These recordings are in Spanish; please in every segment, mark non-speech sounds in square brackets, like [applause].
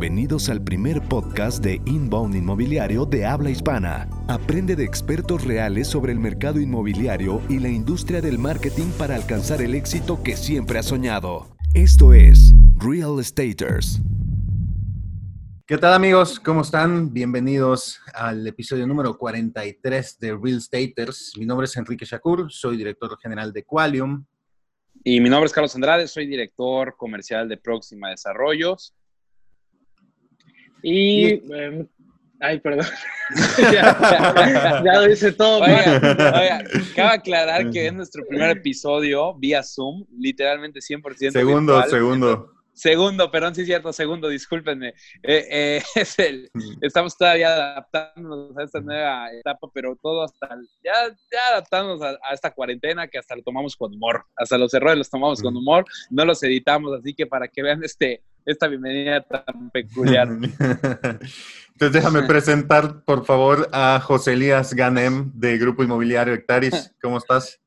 Bienvenidos al primer podcast de Inbound Inmobiliario de habla hispana. Aprende de expertos reales sobre el mercado inmobiliario y la industria del marketing para alcanzar el éxito que siempre has soñado. Esto es Real Estaters. ¿Qué tal amigos? ¿Cómo están? Bienvenidos al episodio número 43 de Real Staters. Mi nombre es Enrique Shakur, soy director general de Qualium. Y mi nombre es Carlos Andrade, soy director comercial de Próxima Desarrollos. Y. Em, ay, perdón. [laughs] ya, lo hice todo. Oiga, cabe aclarar que es nuestro primer episodio vía Zoom, literalmente 100%. Segundo, segundo. Segundo, perdón, sí es cierto, segundo, discúlpenme. Eh, eh, [laughs] estamos todavía adaptándonos a esta nueva etapa, pero todo hasta, ya, ya adaptándonos a, esta cuarentena que hasta lo tomamos con humor. Hasta los errores los tomamos con humor, no los editamos, así que para que vean este, esta bienvenida tan peculiar. [laughs] Entonces déjame presentar, por favor, a José Elías Ganem de Grupo Inmobiliario Hectaris. ¿Cómo estás?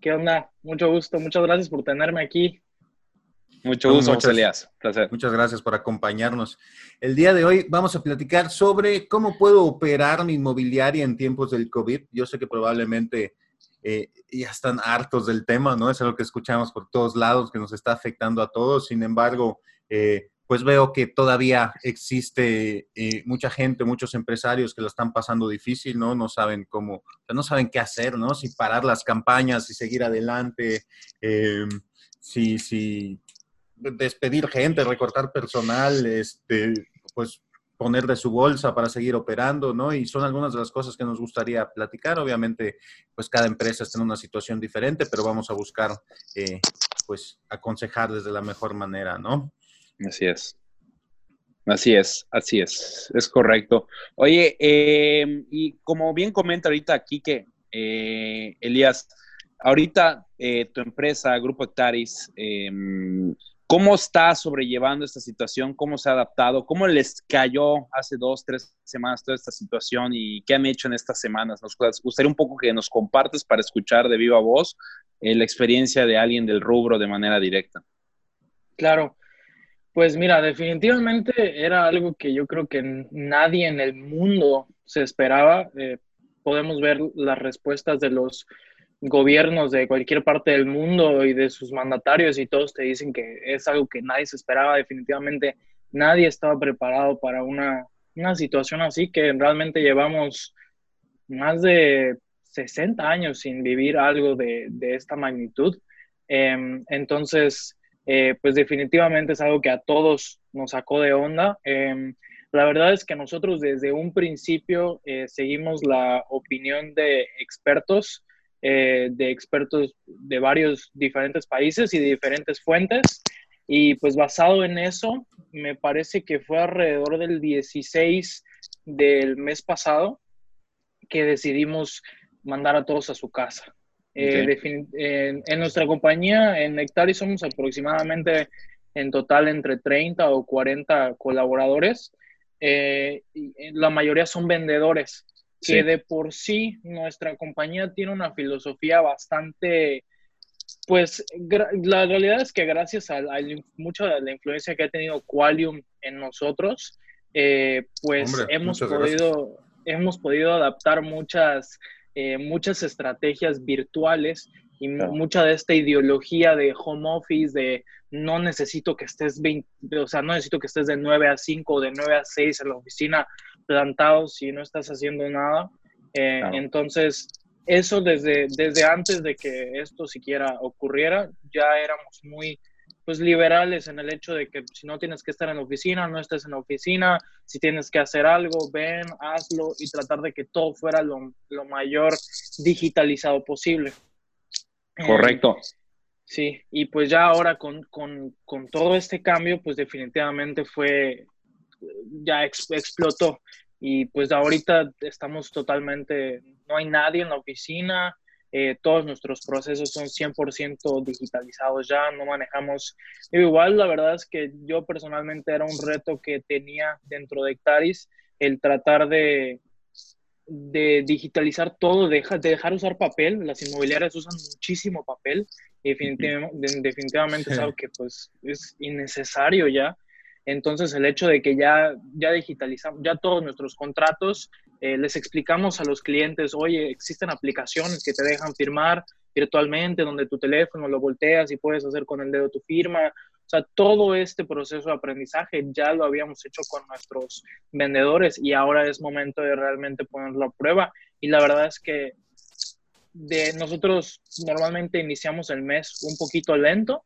¿Qué onda? Mucho gusto, muchas gracias por tenerme aquí. Mucho gusto, José Elías. Placer. Muchas gracias por acompañarnos. El día de hoy vamos a platicar sobre cómo puedo operar mi inmobiliaria en tiempos del COVID. Yo sé que probablemente eh, ya están hartos del tema, ¿no? Es algo que escuchamos por todos lados, que nos está afectando a todos. Sin embargo, eh, pues veo que todavía existe eh, mucha gente, muchos empresarios que lo están pasando difícil, ¿no? No saben cómo, no saben qué hacer, ¿no? Si parar las campañas, si seguir adelante, si, si despedir gente, recortar personal, este, pues poner de su bolsa para seguir operando, ¿no? Y son algunas de las cosas que nos gustaría platicar. Obviamente, pues cada empresa está en una situación diferente, pero vamos a buscar, eh, pues, aconsejarles de la mejor manera, ¿no? Así es. Así es, así es, es correcto. Oye, em, y como bien comenta ahorita aquí que, eh, Elías, ahorita eh, tu empresa, Grupo Hectaris, em, ¿Cómo está sobrellevando esta situación? ¿Cómo se ha adaptado? ¿Cómo les cayó hace dos, tres semanas toda esta situación y qué han hecho en estas semanas? Nos gustaría un poco que nos compartes para escuchar de viva voz eh, la experiencia de alguien del rubro de manera directa. Claro, pues mira, definitivamente era algo que yo creo que nadie en el mundo se esperaba. Eh, podemos ver las respuestas de los gobiernos de cualquier parte del mundo y de sus mandatarios y todos te dicen que es algo que nadie se esperaba definitivamente. Nadie estaba preparado para una, una situación así que realmente llevamos más de 60 años sin vivir algo de, de esta magnitud. Em, entonces, eh, pues definitivamente es algo que a todos nos sacó de onda. Em, la verdad es que nosotros desde un principio eh, seguimos la opinión de expertos eh, de expertos de varios diferentes países y de diferentes fuentes. Y pues basado en eso, me parece que fue alrededor del 16 del mes pasado que decidimos mandar a todos a su casa. Eh, en, nuestra compañía, en Nectari, somos aproximadamente en total entre 30 o 40 colaboradores. Eh, y la mayoría son vendedores que de por sí nuestra compañía tiene una filosofía bastante, pues la realidad es que gracias a, mucha de la influencia que ha tenido Qualium en nosotros, eh, pues hemos, podido, hemos podido adaptar muchas, eh, muchas estrategias virtuales y mucha de esta ideología de home office, de no necesito que estés 20, o sea, no necesito que estés de 9 a 5 o de 9 a 6 en la oficina plantados si no estás haciendo nada. Eh, entonces, eso desde, desde antes de que esto siquiera ocurriera, ya éramos muy pues liberales en el hecho de que si no tienes que estar en la oficina, no estés en la oficina, si tienes que hacer algo, ven, hazlo y tratar de que todo fuera lo, lo mayor digitalizado posible. Correcto. sí, y pues ya ahora con, con, con, todo este cambio, pues definitivamente fue, ya explotó. Y pues ahorita estamos totalmente, no hay nadie en la oficina, eh, todos nuestros procesos son 100% digitalizados ya, no manejamos. Igual la verdad es que yo personalmente era un reto que tenía dentro de Hectaris, el tratar de, de digitalizar todo, de, de dejar usar papel. Las inmobiliarias usan muchísimo papel y definitivamente, definitivamente es algo que pues es innecesario ya. Entonces, el hecho de que ya, ya digitalizamos, ya todos nuestros contratos, eh, les explicamos a los clientes, oye, existen aplicaciones que te dejan firmar virtualmente, donde tu teléfono lo volteas y puedes hacer con el dedo tu firma. O sea, todo este proceso de aprendizaje ya lo habíamos hecho con nuestros vendedores y ahora es momento de realmente ponerlo a prueba. Y la verdad es que de nosotros normalmente iniciamos el mes un poquito lento,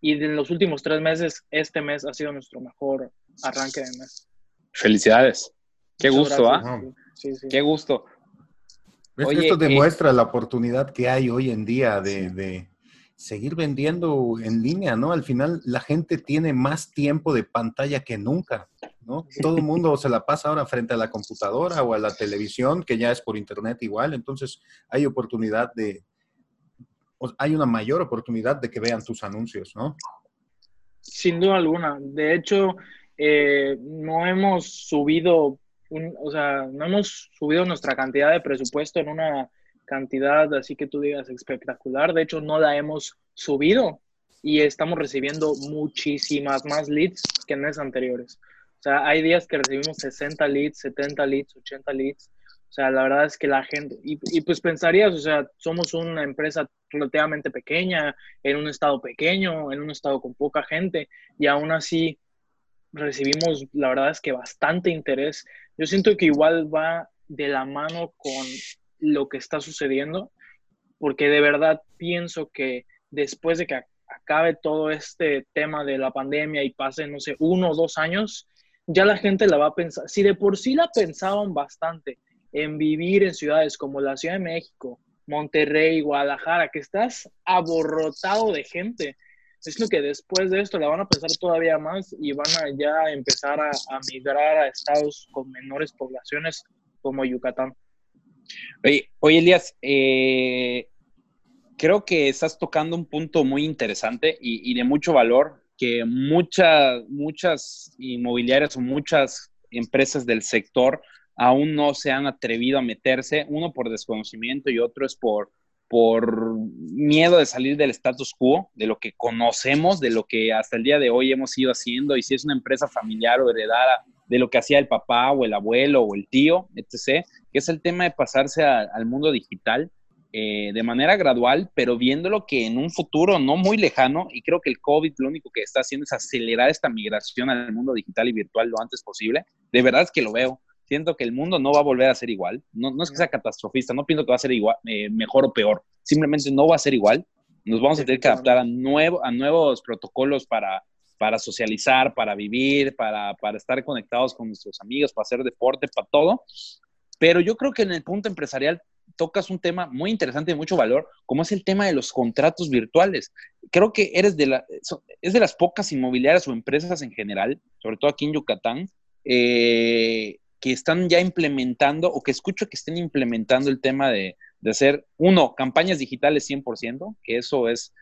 y en los últimos tres meses, este mes ha sido nuestro mejor arranque de mes. Felicidades. Qué gusto, ¿ah? Sí, sí. Qué gusto. esto eh, demuestra la oportunidad que hay hoy en día de, seguir vendiendo en línea, ¿no? Al final la gente tiene más tiempo de pantalla que nunca, ¿no? Todo el mundo se la pasa ahora frente a la computadora o a la televisión, que ya es por internet igual, entonces hay oportunidad de, hay una mayor oportunidad de que vean tus anuncios, ¿no? Sin duda alguna. De hecho, eh, no hemos subido, o sea, no hemos subido nuestra cantidad de presupuesto en una cantidad así que tú digas espectacular. De hecho, no la hemos subido y estamos recibiendo muchísimas más leads que en meses anteriores. O sea, hay días que recibimos 60 leads, 70 leads, 80 leads. O sea, la verdad es que la gente, y, y, pues pensarías, o sea, somos una empresa relativamente pequeña, en un estado pequeño, en un estado con poca gente, y aún así recibimos, la verdad es que bastante interés. Yo siento que igual va de la mano con lo que está sucediendo, porque de verdad pienso que después de que acabe todo este tema de la pandemia y pase, no sé, uno o dos años, ya la gente la va a pensar, si de por sí la pensaban bastante, en vivir en ciudades como la Ciudad de México, Monterrey, Guadalajara, que estás aborrotado de gente. Es lo que después de esto la van a pensar todavía más y van a ya empezar a, migrar a estados con menores poblaciones como Yucatán. Oye, oye Elías, eh, creo que estás tocando un punto muy interesante y, y de mucho valor que muchas, muchas inmobiliarias o muchas empresas del sector aún no se han atrevido a meterse, uno por desconocimiento y otro es por, por miedo de salir del status quo, de lo que conocemos, de lo que hasta el día de hoy hemos ido haciendo, y si es una empresa familiar o heredada de lo que hacía el papá o el abuelo o el tío, etc., que es el tema de pasarse al mundo digital eh, de manera gradual, pero viéndolo que en un futuro no muy lejano, y creo que el COVID lo único que está haciendo es acelerar esta migración al mundo digital y virtual lo antes posible, de verdad es que lo veo siento que el mundo no va a volver a ser igual. No, no es que sea catastrofista, no pienso que va a ser igual, eh, mejor o peor. Simplemente no va a ser igual. Nos vamos a tener que adaptar a, nuevo, a nuevos protocolos para, para socializar, para vivir, para, para estar conectados con nuestros amigos, para hacer deporte, para todo. Pero yo creo que en el punto empresarial tocas un tema muy interesante y de mucho valor, como es el tema de los contratos virtuales. Creo que eres de, la, es de las pocas inmobiliarias o empresas en general, sobre todo aquí en Yucatán, eh, que están ya implementando o que escucho que estén implementando el tema de, hacer, uno, campañas digitales 100%, que eso es,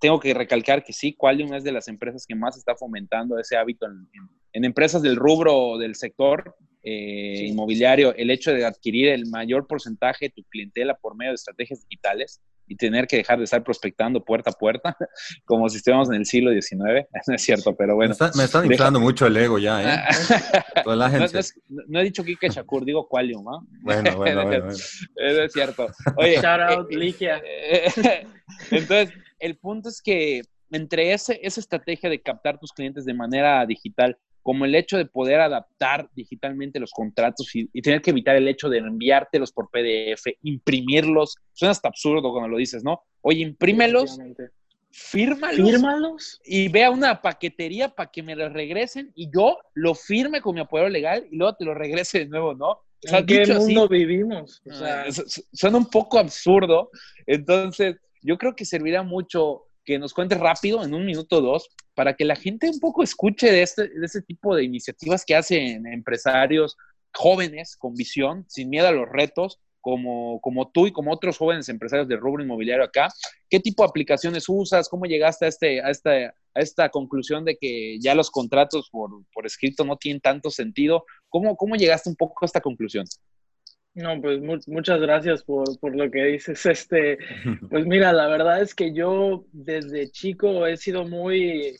tengo que recalcar que sí, Qualium es de las empresas que más está fomentando ese hábito en, en empresas del rubro del sector eh, inmobiliario, el hecho de adquirir el mayor porcentaje de tu clientela por medio de estrategias digitales y tener que dejar de estar prospectando puerta a puerta, [laughs] como si estuviéramos en el siglo XIX, [laughs] no es cierto, pero bueno. Me, están inflando mucho el ego ya, ¿eh? [laughs] no, he dicho Kike Shakur, digo Qualium, ¿no? Bueno, bueno, bueno. es cierto. Oye, Shout out, eh, Ligia. entonces, el punto es que entre ese, esa estrategia de captar tus clientes de manera digital como el hecho de poder adaptar digitalmente los contratos y, tener que evitar el hecho de enviártelos por PDF, imprimirlos. Suena hasta absurdo cuando lo dices, ¿no? Oye, imprímelos, fírmalos, fírmalos y ve a una paquetería para que me los regresen y yo lo firme con mi apoyo legal y luego te lo regrese de nuevo, ¿no? ¿En qué mundo vivimos? O sea, suena un poco absurdo. Entonces, yo creo que servirá mucho que nos cuentes rápido, en un minuto o dos, para que la gente un poco escuche de este, de este tipo de iniciativas que hacen empresarios jóvenes con visión, sin miedo a los retos, como, como tú y como otros jóvenes empresarios del rubro inmobiliario acá. ¿Qué tipo de aplicaciones usas? ¿Cómo llegaste a, este, a, esta, a esta conclusión de que ya los contratos por, por escrito no tienen tanto sentido? ¿Cómo, ¿Cómo llegaste un poco a esta conclusión? No, pues muchas gracias por, por, lo que dices. Este, [laughs] pues mira, la verdad es que yo desde chico he sido muy,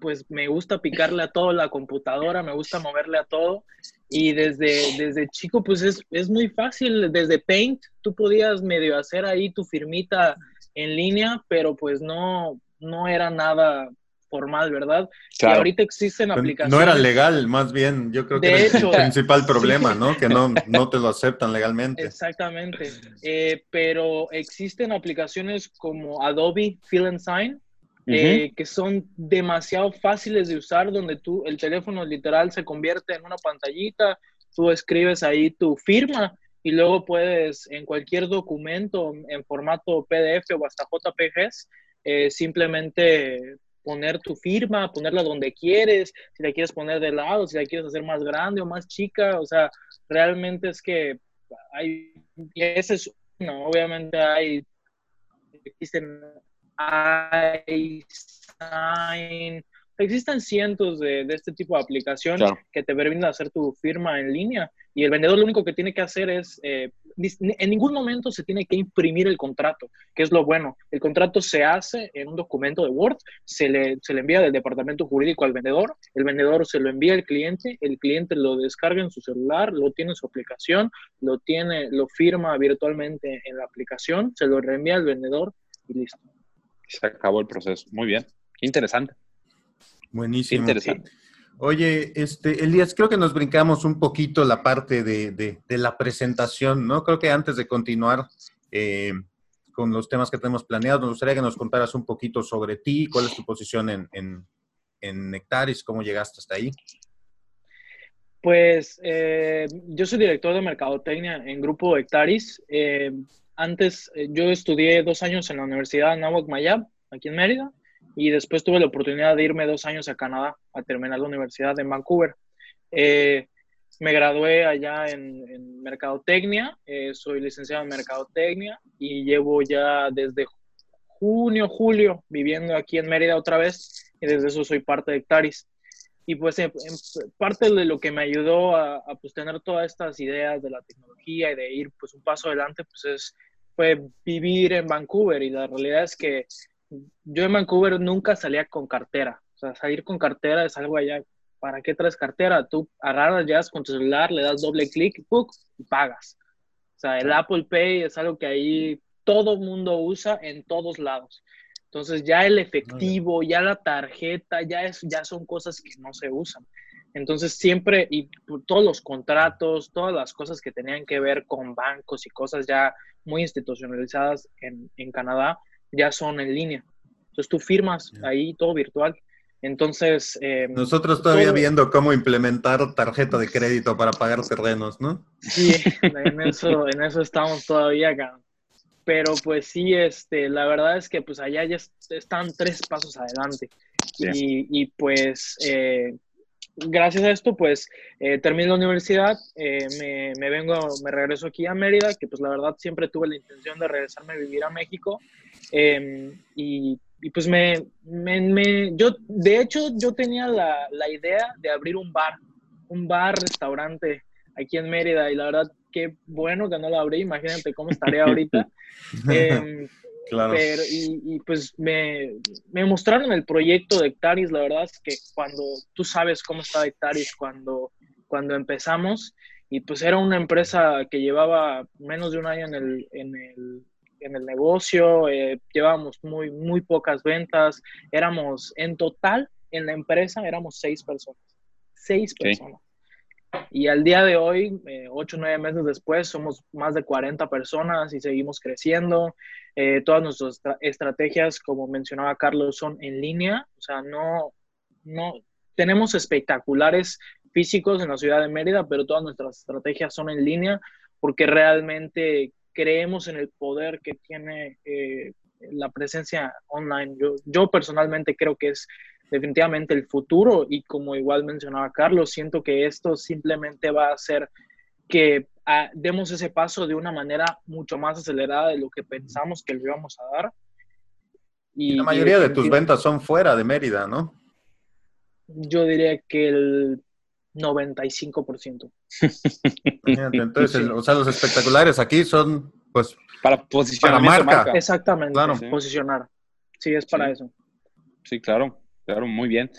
pues me gusta picarle a todo la computadora, me gusta moverle a todo. Y desde, desde chico, pues es, es muy fácil. Desde Paint, tú podías medio hacer ahí tu firmita en línea, pero pues no, no era nada formal, ¿verdad? Y ahorita existen aplicaciones. No era legal, más bien, yo creo que es el [laughs] principal problema, ¿no? Que no, [laughs] no te lo aceptan legalmente. Exactamente. Eh, pero existen aplicaciones como Adobe Fill and Sign, eh, que son demasiado fáciles de usar, donde tú, el teléfono literal se convierte en una pantallita, tú escribes ahí tu firma y luego puedes en cualquier documento en formato PDF o hasta JPGs, eh, simplemente poner tu firma, ponerla donde quieres, si la quieres poner de lado, si la quieres hacer más grande o más chica, o sea, realmente es que hay, y ese es uno, obviamente hay, existen iSign. Existen cientos de, este tipo de aplicaciones que te permiten hacer tu firma en línea y el vendedor lo único que tiene que hacer es, eh, en ningún momento se tiene que imprimir el contrato, que es lo bueno. El contrato se hace en un documento de Word, se le, se le envía del departamento jurídico al vendedor, el vendedor se lo envía al cliente, el cliente lo descarga en su celular, lo tiene en su aplicación, lo tiene, lo firma virtualmente en la aplicación, se lo reenvía al vendedor y listo se acabó el proceso. Muy bien, interesante. Buenísimo. interesante. Oye, este, Elías, creo que nos brincamos un poquito la parte de, la presentación, ¿no? Creo que antes de continuar eh, con los temas que tenemos planeados, nos gustaría que nos contaras un poquito sobre ti, cuál es tu posición en, en, Nectaris, cómo llegaste hasta ahí. Pues eh, yo soy director de Mercadotecnia en Grupo Hectaris. Eh, antes eh, yo estudié dos años en la Universidad de Nahuac Mayab, aquí en Mérida, y después tuve la oportunidad de irme dos años a Canadá a terminar la universidad en Vancouver. Eh, me gradué allá en, Mercadotecnia, eh, soy licenciado en Mercadotecnia y llevo ya desde junio, julio viviendo aquí en Mérida otra vez y desde eso soy parte de Hectaris. Y pues parte de lo que me ayudó a, a pues, tener todas estas ideas de la tecnología y de ir pues un paso adelante pues es fue vivir en Vancouver y la realidad es que yo en Vancouver nunca salía con cartera. O sea, salir con cartera es algo allá. ¿Para qué traes cartera? Tú agarras ya con tu celular, le das doble clic y pagas. O sea, el Apple Pay es algo que ahí todo mundo usa en todos lados. Entonces ya el efectivo, ya la tarjeta, ya, es, ya son cosas que no se usan. Entonces siempre, y todos los contratos, todas las cosas que tenían que ver con bancos y cosas ya muy institucionalizadas en, en Canadá, ya son en línea. Entonces tú firmas ahí todo virtual. Entonces... Eh, Nosotros todavía viendo cómo implementar tarjeta de crédito para pagar terrenos, ¿no? Sí, en eso, en eso estamos todavía acá. Pero pues sí, este, la verdad es que pues allá ya están tres pasos adelante. Y, y, pues eh, gracias a esto, pues eh, terminé la universidad, eh, me, me, vengo, me regreso aquí a Mérida, que pues la verdad siempre tuve la intención de regresarme a vivir a México. Em, y, y, pues me, me, me, yo, de hecho, yo tenía la, la, idea de abrir un bar, un bar, restaurante aquí en Mérida, y la verdad, qué bueno que no lo abrí, imagínate cómo estaría ahorita. [laughs] Claro. y, pues me, me, mostraron el proyecto de Hectaris. La verdad es que cuando tú sabes cómo está Hectaris, cuando, cuando empezamos, y pues era una empresa que llevaba menos de un año en el, en el, en el negocio, eh, llevábamos muy, muy pocas ventas, éramos en total en la empresa éramos seis personas. Seis personas. Y al día de hoy, eh, ocho o nueve meses después, somos más de 40 personas y seguimos creciendo. Eh, todas nuestras estrategias, como mencionaba Carlos, son en línea. O sea, no, no tenemos espectaculares físicos en la ciudad de Mérida, pero todas nuestras estrategias son en línea porque realmente creemos en el poder que tiene eh, la presencia online. Yo, yo personalmente creo que es definitivamente el futuro y como igual mencionaba Carlos, siento que esto simplemente va a hacer que demos ese paso de una manera mucho más acelerada de lo que pensamos que lo íbamos a dar. Y, la mayoría de tus ventas son fuera de Mérida, ¿no? Yo diría que el 95%. Entonces, o sea, los espectaculares aquí son, pues, para posicionar marca. Exactamente, posicionar. Sí, es para eso. Sí, claro claro, muy bien.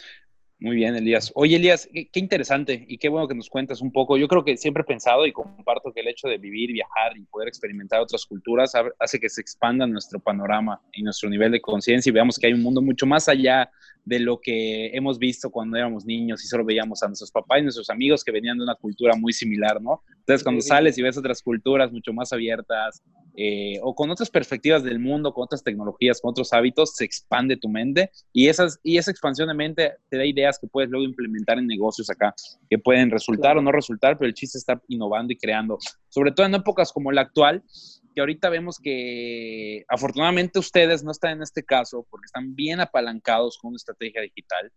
Muy bien, Elías. Oye, Elías, qué, interesante y qué bueno que nos cuentas un poco. Yo creo que siempre he pensado y comparto que el hecho de vivir, viajar y poder experimentar otras culturas hace que se expanda nuestro panorama y nuestro nivel de conciencia y veamos que hay un mundo mucho más allá de lo que hemos visto cuando éramos niños y solo veíamos a nuestros papás y nuestros amigos que venían de una cultura muy similar, ¿no? Entonces, cuando sales y ves otras culturas mucho más abiertas eh, o con otras perspectivas del mundo, con otras tecnologías, con otros hábitos, se expande tu mente y, esas, y esa expansión de mente te da ideas que puedes luego implementar en negocios acá, que pueden resultar o no resultar, pero el chiste es estar innovando y creando, sobre todo en épocas como la actual, que ahorita vemos que afortunadamente ustedes no están en este caso porque están bien apalancados con una estrategia digital,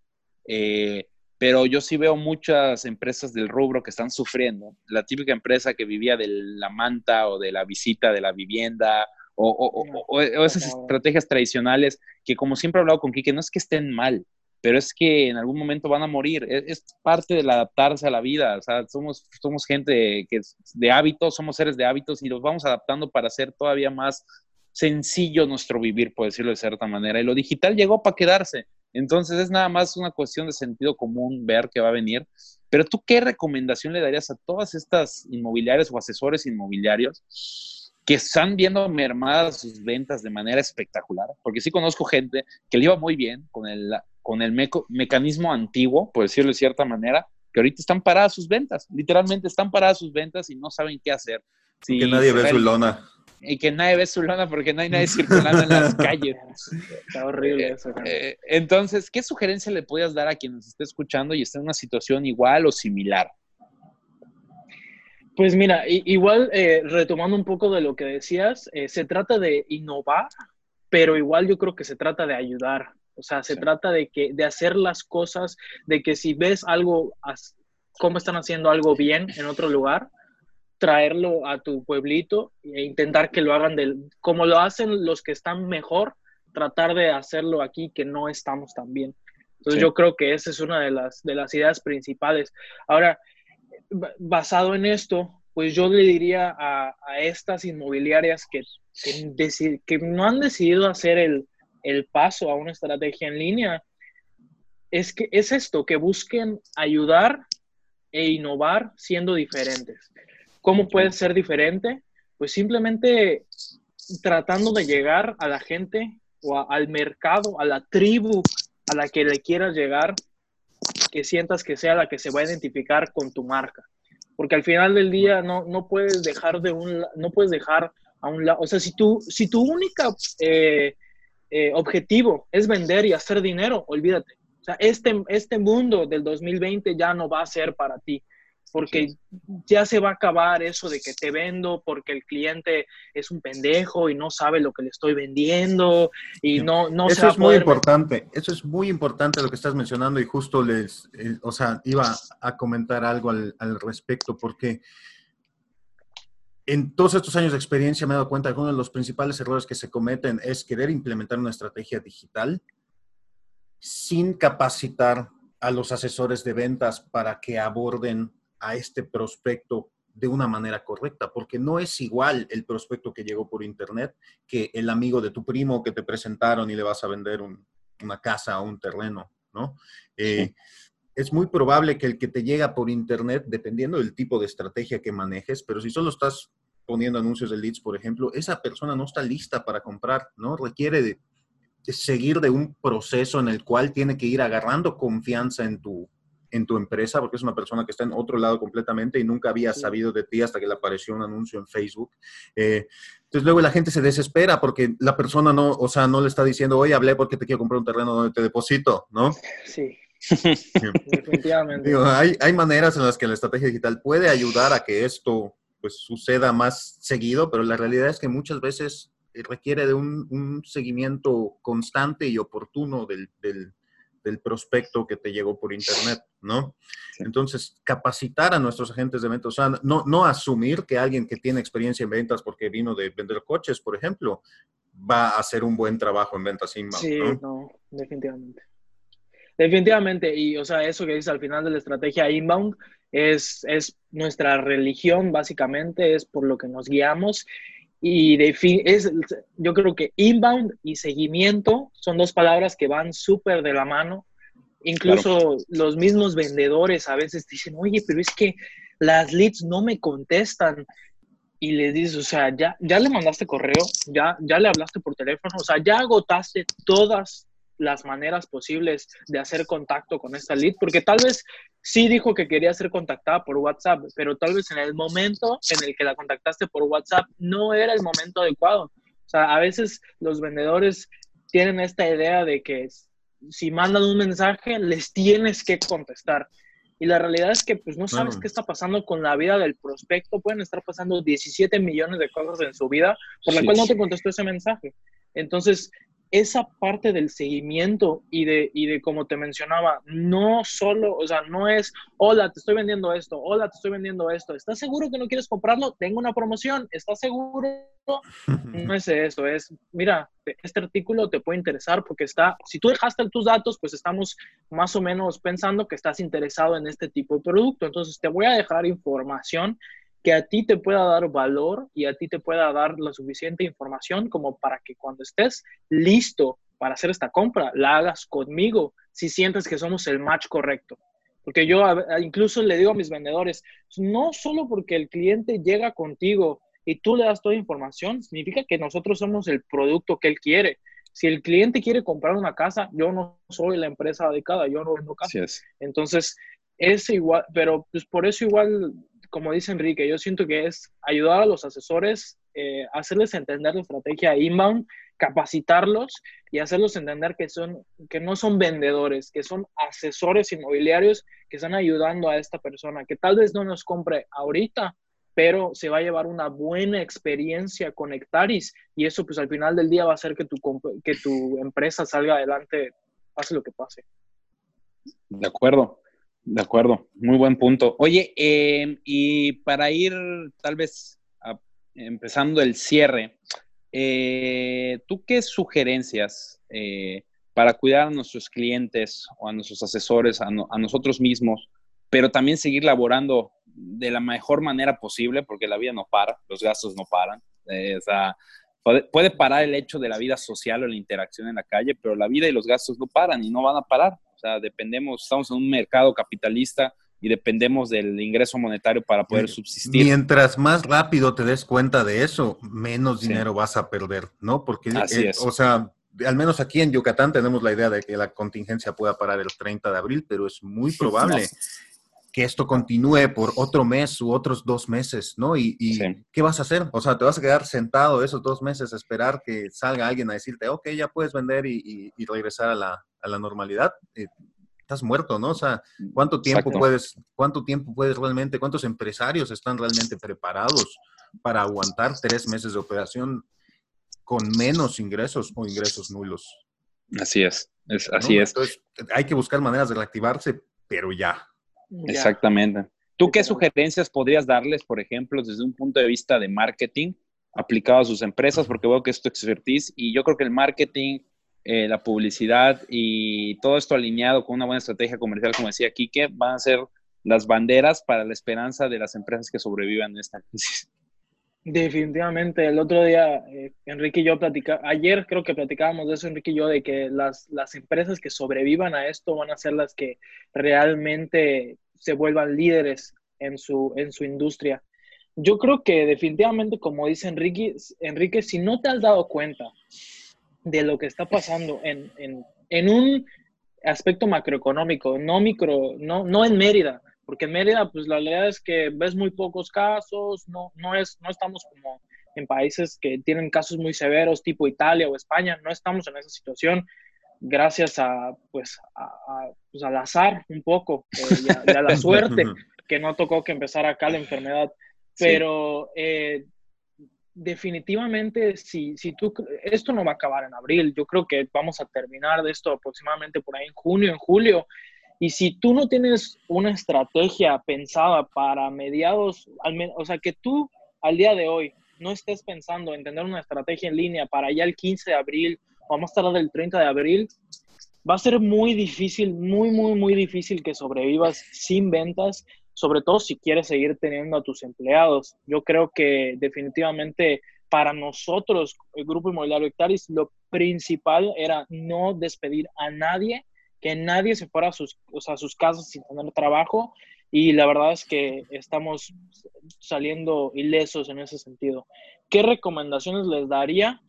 eh, pero yo sí veo muchas empresas del rubro que están sufriendo. La típica empresa que vivía de la manta o de la visita de la vivienda o, esas estrategias tradicionales que como siempre he hablado con Kike, no es que estén mal, pero es que en algún momento van a morir. E, es, parte del adaptarse a la vida. O sea, somos, somos gente que es de hábitos, somos seres de hábitos y los vamos adaptando para hacer todavía más sencillo nuestro vivir, por decirlo de cierta manera. Y lo digital llegó para quedarse. Entonces es nada más una cuestión de sentido común ver qué va a venir. Pero tú, ¿qué recomendación le darías a todas estas inmobiliarias o asesores inmobiliarios que están viendo mermadas sus ventas de manera espectacular? Porque sí conozco gente que le iba muy bien con el con el mecanismo antiguo, por decirlo de cierta manera, que ahorita están paradas sus ventas, literalmente están paradas sus ventas y no saben qué hacer. Si que nadie ve su lona. Y que nadie ve su lona porque no hay nadie circulando en las [laughs] calles. Está horrible eso. Eh, entonces, ¿qué sugerencia le podías dar a quien nos esté escuchando y está en una situación igual o similar? Pues mira, igual eh, retomando un poco de lo que decías, eh, se trata de innovar, pero igual yo creo que se trata de ayudar. O sea, se trata de, que, de hacer las cosas, de que si ves algo, cómo están haciendo algo bien en otro lugar, traerlo a tu pueblito e intentar que lo hagan del, como lo hacen los que están mejor, tratar de hacerlo aquí que no estamos tan bien. Entonces yo creo que esa es una de las, de las ideas principales. Ahora, basado en esto, pues yo le diría a, estas inmobiliarias que, que no han decidido hacer el, el paso a una estrategia en línea es que es esto, que busquen ayudar e innovar siendo diferentes. ¿Cómo puede ser diferente? Pues simplemente tratando de llegar a la gente o al mercado, a la tribu a la que le quieras llegar, que sientas que sea la que se va a identificar con tu marca. Porque al final del día no, no puedes dejar de un, no puedes dejar a un lado, o sea, si tu, si tu única eh, eh, objetivo es vender y hacer dinero, olvídate. O sea, este, este mundo del 2020 ya no va a ser para ti, porque ya se va a acabar eso de que te vendo porque el cliente es un pendejo y no sabe lo que le estoy vendiendo y no, no Eso es muy importante, eso es muy importante lo que estás mencionando y justo les, eh, o sea, iba a comentar algo al, al respecto porque en todos estos años de experiencia me he dado cuenta que uno de los principales errores que se cometen es querer implementar una estrategia digital sin capacitar a los asesores de ventas para que aborden a este prospecto de una manera correcta, porque no es igual el prospecto que llegó por internet que el amigo de tu primo que te presentaron y le vas a vender una casa o un terreno, ¿no? Eh, es muy probable que el que te llega por internet, dependiendo del tipo de estrategia que manejes, pero si solo estás poniendo anuncios de leads, por ejemplo, esa persona no está lista para comprar, ¿no? Requiere de, seguir de un proceso en el cual tiene que ir agarrando confianza en tu, en tu empresa, porque es una persona que está en otro lado completamente y nunca había sabido de ti hasta que le apareció un anuncio en Facebook. Eh, entonces luego la gente se desespera porque la persona no, o sea, no le está diciendo, oye, hablé porque te quiero comprar un terreno donde te deposito, ¿no? Sí. [laughs] Definitivamente. hay, hay maneras en las que la estrategia digital puede ayudar a que esto pues suceda más seguido, pero la realidad es que muchas veces requiere de un, seguimiento constante y oportuno del, prospecto que te llegó por internet, ¿no? Entonces, capacitar a nuestros agentes de ventas, o sea, no, no asumir que alguien que tiene experiencia en ventas porque vino de vender coches, por ejemplo, va a hacer un buen trabajo en ventas inbound. Sí, no definitivamente. Definitivamente, y o sea, eso que dice al final de la estrategia inbound es, es nuestra religión, básicamente, es por lo que nos guiamos. Y es, yo creo que inbound y seguimiento son dos palabras que van súper de la mano, Incluso los mismos vendedores a veces dicen, oye, pero es que las leads no me contestan. Y le dices, o sea, ya, ya le mandaste correo, ya, ya le hablaste por teléfono, o sea, ya agotaste todas las maneras posibles de hacer contacto con esta lead, porque tal vez sí dijo que quería ser contactada por WhatsApp, pero tal vez en el momento en el que la contactaste por WhatsApp no era el momento adecuado. O sea, a veces los vendedores tienen esta idea de que si mandan un mensaje, les tienes que contestar. Y la realidad es que pues no sabes qué está pasando con la vida del prospecto. Pueden estar pasando 17 millones de cosas en su vida por la cual no te contestó ese mensaje. Entonces, esa parte del seguimiento y de, y de, como te mencionaba, no solo, o sea, no es, hola, te estoy vendiendo esto, hola, te estoy vendiendo esto, ¿estás seguro que no quieres comprarlo? Tengo una promoción, ¿estás seguro? [laughs] No es eso, es, mira, este artículo te puede interesar porque está, si tú dejaste tus datos, pues estamos más o menos pensando que estás interesado en este tipo de producto, entonces te voy a dejar información que a ti te pueda dar valor y a ti te pueda dar la suficiente información como para que cuando estés listo para hacer esta compra, la hagas conmigo si sientes que somos el match correcto. Porque yo incluso le digo a mis vendedores, no solo porque el cliente llega contigo y tú le das toda información, significa que nosotros somos el producto que él quiere. Si el cliente quiere comprar una casa, yo no soy la empresa dedicada, yo no vendo casas. Entonces, es igual, pero pues por eso igual como dice Enrique, yo siento que es ayudar a los asesores, eh, hacerles entender la estrategia inbound, capacitarlos y hacerlos entender que, son, que no son vendedores, que son asesores inmobiliarios que están ayudando a esta persona, que tal vez no nos compre ahorita, pero se va a llevar una buena experiencia con Nectaris y eso pues al final del día va a hacer que tu, que tu empresa salga adelante, pase lo que pase. De acuerdo. De acuerdo, muy buen punto. Oye, em, y para ir tal vez empezando el cierre, eh, ¿tú qué sugerencias eh, para cuidar a nuestros clientes o a nuestros asesores, a, nosotros mismos, pero también seguir laborando de la mejor manera posible, porque la vida no para, los gastos no paran. Eh, o sea, puede, puede parar el hecho de la vida social o la interacción en la calle, pero la vida y los gastos no paran y no van a parar dependemos, estamos en un mercado capitalista y dependemos del ingreso monetario para poder subsistir. Mientras más rápido te des cuenta de eso, menos dinero vas a perder, ¿no? Porque, eh, o sea, al menos aquí en Yucatán tenemos la idea de que la contingencia pueda parar el 30 de abril, pero es muy [laughs] probable que esto continúe por otro mes u otros dos meses, ¿no? Y, ¿qué vas a hacer? O sea, te vas a quedar sentado esos dos meses a esperar que salga alguien a decirte, ok, ya puedes vender y regresar a la, a la normalidad, eh, estás muerto, ¿no? O sea, ¿cuánto tiempo puedes, cuánto tiempo puedes realmente, cuántos empresarios están realmente preparados para aguantar tres meses de operación con menos ingresos o ingresos nulos? Así es, es así es. Entonces, hay que buscar maneras de reactivarse, pero ya. Exactamente. ¿Tú qué sugerencias podrías darles, por ejemplo, desde un punto de vista de marketing aplicado a sus empresas? Porque veo que es tu expertise y yo creo que el marketing eh, la publicidad y todo esto alineado con una buena estrategia comercial, como decía Quique, van a ser las banderas para la esperanza de las empresas que sobrevivan en esta crisis. Definitivamente, el otro día eh, Enrique y yo platicamos, ayer creo que platicábamos de eso Enrique y yo, de que las, las empresas que sobrevivan a esto van a ser las que realmente se vuelvan líderes en su, en su industria. Yo creo que definitivamente, como dice Enrique, Enrique, si no te has dado cuenta de lo que está pasando en, en, en un aspecto macroeconómico, no micro, no, no en Mérida, porque en Mérida, pues la realidad es que ves muy pocos casos, no, no, es, no estamos como en países que tienen casos muy severos, tipo Italia o España, no estamos en esa situación gracias a, pues, a, pues, al azar un poco eh, y, a, la [laughs] suerte que no tocó que empezara acá la enfermedad. Pero eh, definitivamente, si, si tú, esto no va a acabar en abril, yo creo que vamos a terminar de esto aproximadamente por ahí en junio, en julio, y si tú no tienes una estrategia pensada para mediados, al o sea, que tú al día de hoy no estés pensando en tener una estrategia en línea para ya el 15 de abril o más tarde el 30 de abril, va a ser muy difícil, muy, muy, muy difícil que sobrevivas sin ventas sobre todo si quieres seguir teniendo a tus empleados. Yo creo que definitivamente para nosotros, el Grupo Inmobiliario Hectaris, lo principal era no despedir a nadie que nadie se fuera a sus, a sus casas sin tener trabajo y la verdad es que estamos saliendo ilesos en ese sentido. ¿Qué recomendaciones les daría?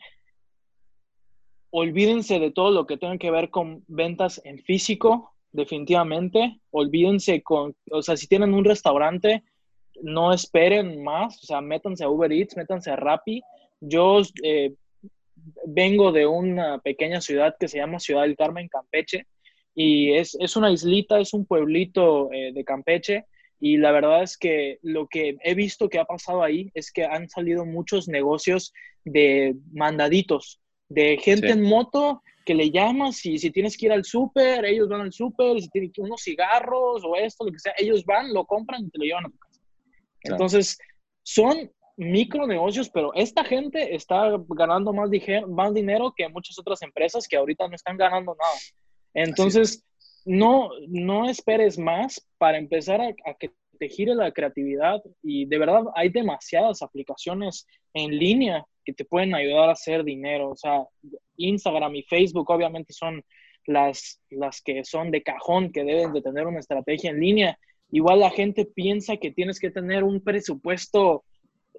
Olvídense de todo lo que tenga que ver con ventas en físico, definitivamente. Olvídense con, o sea, si tienen un restaurante, no esperen más, o sea, métanse a Uber Eats, métanse a Rappi. Yo eh, vengo de una pequeña ciudad que se llama Ciudad del Carmen, Campeche, y es, una islita, es un pueblito eh, de Campeche, y la verdad es que lo que he visto que ha pasado ahí es que han salido muchos negocios de mandaditos, de gente en moto que le llamas y si tienes que ir al súper, ellos van al súper, si tienes unos cigarros o esto, lo que sea, ellos van, lo compran y te lo llevan a tu casa. Entonces, son micronegocios, pero esta gente está ganando más, más dinero que muchas otras empresas que ahorita no están ganando nada. Entonces, no, no esperes más para empezar a, que te gire la creatividad y de verdad hay demasiadas aplicaciones en línea que te pueden ayudar a hacer dinero. O sea, Instagram y Facebook obviamente son las, las que son de cajón, que deben de tener una estrategia en línea. Igual la gente piensa que tienes que tener un presupuesto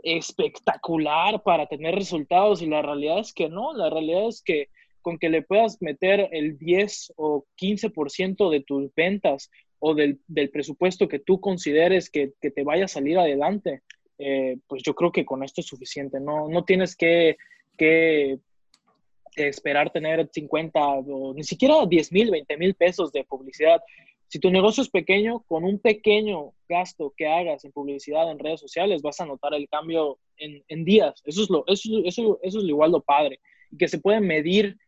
espectacular para tener resultados y la realidad es que no, la realidad es que con que le puedas meter el 10 o 15% de tus ventas o del, presupuesto que tú consideres que, te vaya a salir adelante, eh, pues yo creo que con esto es suficiente. No, no tienes que, que esperar tener 50 o ni siquiera 10 mil, 20 mil pesos de publicidad. Si tu negocio es pequeño, con un pequeño gasto que hagas en publicidad en redes sociales, vas a notar el cambio en, en días. Eso es, lo, eso, eso, eso es lo igual lo padre. Y que se puede medir,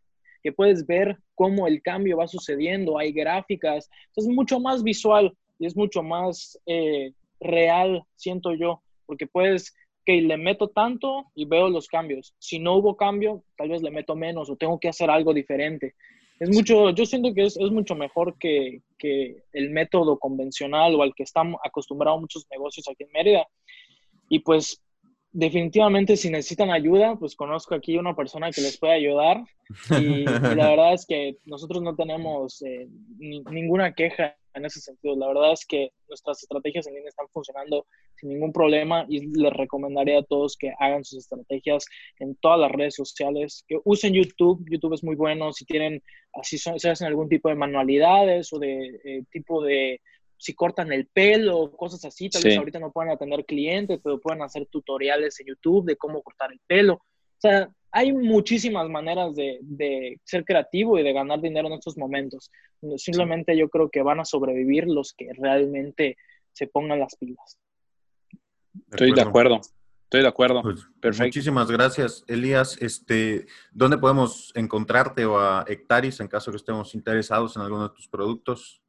que puedes ver cómo el cambio va sucediendo, hay gráficas. Es mucho más visual y es mucho más eh, real, siento yo, porque puedes que le meto tanto y veo los cambios. Si no hubo cambio, tal vez le meto menos o tengo que hacer algo diferente. Es mucho, yo siento que es, es mucho mejor que, que, el método convencional o al que están acostumbrados muchos negocios aquí en Mérida. Y pues definitivamente si necesitan ayuda, pues conozco aquí una persona que les puede ayudar y, la verdad es que nosotros no tenemos eh, ninguna queja en ese sentido. La verdad es que nuestras estrategias en línea están funcionando sin ningún problema y les recomendaría a todos que hagan sus estrategias en todas las redes sociales, que usen YouTube. YouTube es muy bueno si tienen, así hacen algún tipo de manualidades o de eh, tipo de si cortan el pelo, cosas así, tal vez ahorita no puedan atender clientes, pero pueden hacer tutoriales en YouTube de cómo cortar el pelo. O sea, hay muchísimas maneras de, de, ser creativo y de ganar dinero en estos momentos. Simplemente yo creo que van a sobrevivir los que realmente se pongan las pilas. Estoy de acuerdo. Estoy de acuerdo. Pues, Perfecto. Muchísimas gracias, Elías. Este, ¿Dónde podemos encontrarte o a Hectaris en caso que estemos interesados en alguno de tus productos?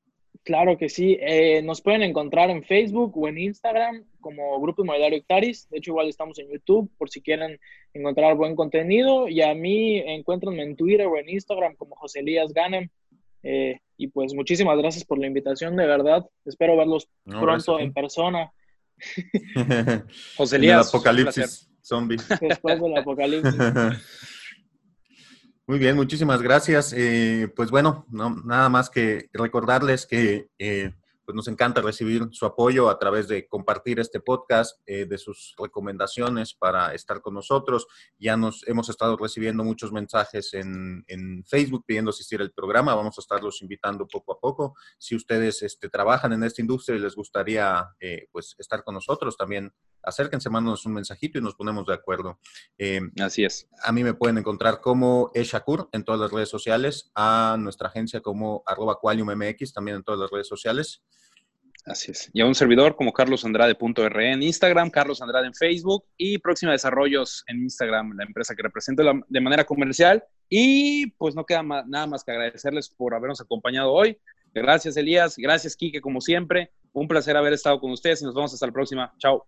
Claro que sí. Eh, nos pueden encontrar en Facebook o en Instagram como Grupo Inmobiliario Hectaris. De hecho, igual estamos en YouTube por si quieren encontrar buen contenido. Y a mí encuéntranme en Twitter o en Instagram como José Elías Ganem. Eh, y pues muchísimas gracias por la invitación, de verdad. Espero verlos pronto en persona. [laughs] José Elías. apocalipsis zombie. Después del apocalipsis. [laughs] Muy bien, muchísimas gracias. Eh, pues bueno, nada más que recordarles que eh, pues nos encanta recibir su apoyo a través de compartir este podcast, eh, de sus recomendaciones para estar con nosotros. Ya nos hemos estado recibiendo muchos mensajes en, Facebook pidiendo asistir al programa. Vamos a estarlos invitando poco a poco. Si ustedes este, trabajan en esta industria y les gustaría pues estar con nosotros, también acérquense, mándanos un mensajito y nos ponemos de acuerdo. Eh, Así es. A mí me pueden encontrar como Eshakur en todas las redes sociales, a nuestra agencia como arroba también en todas las redes sociales. Así es. Y a un servidor como carlosandrade.re en Instagram, Carlos Andrade en Facebook y Próxima Desarrollos en Instagram, la empresa que represento de manera comercial. Y pues no queda nada más que agradecerles por habernos acompañado hoy. Gracias, Elías. Gracias, Quique, como siempre. Un placer haber estado con ustedes y nos vemos hasta la próxima. Chao.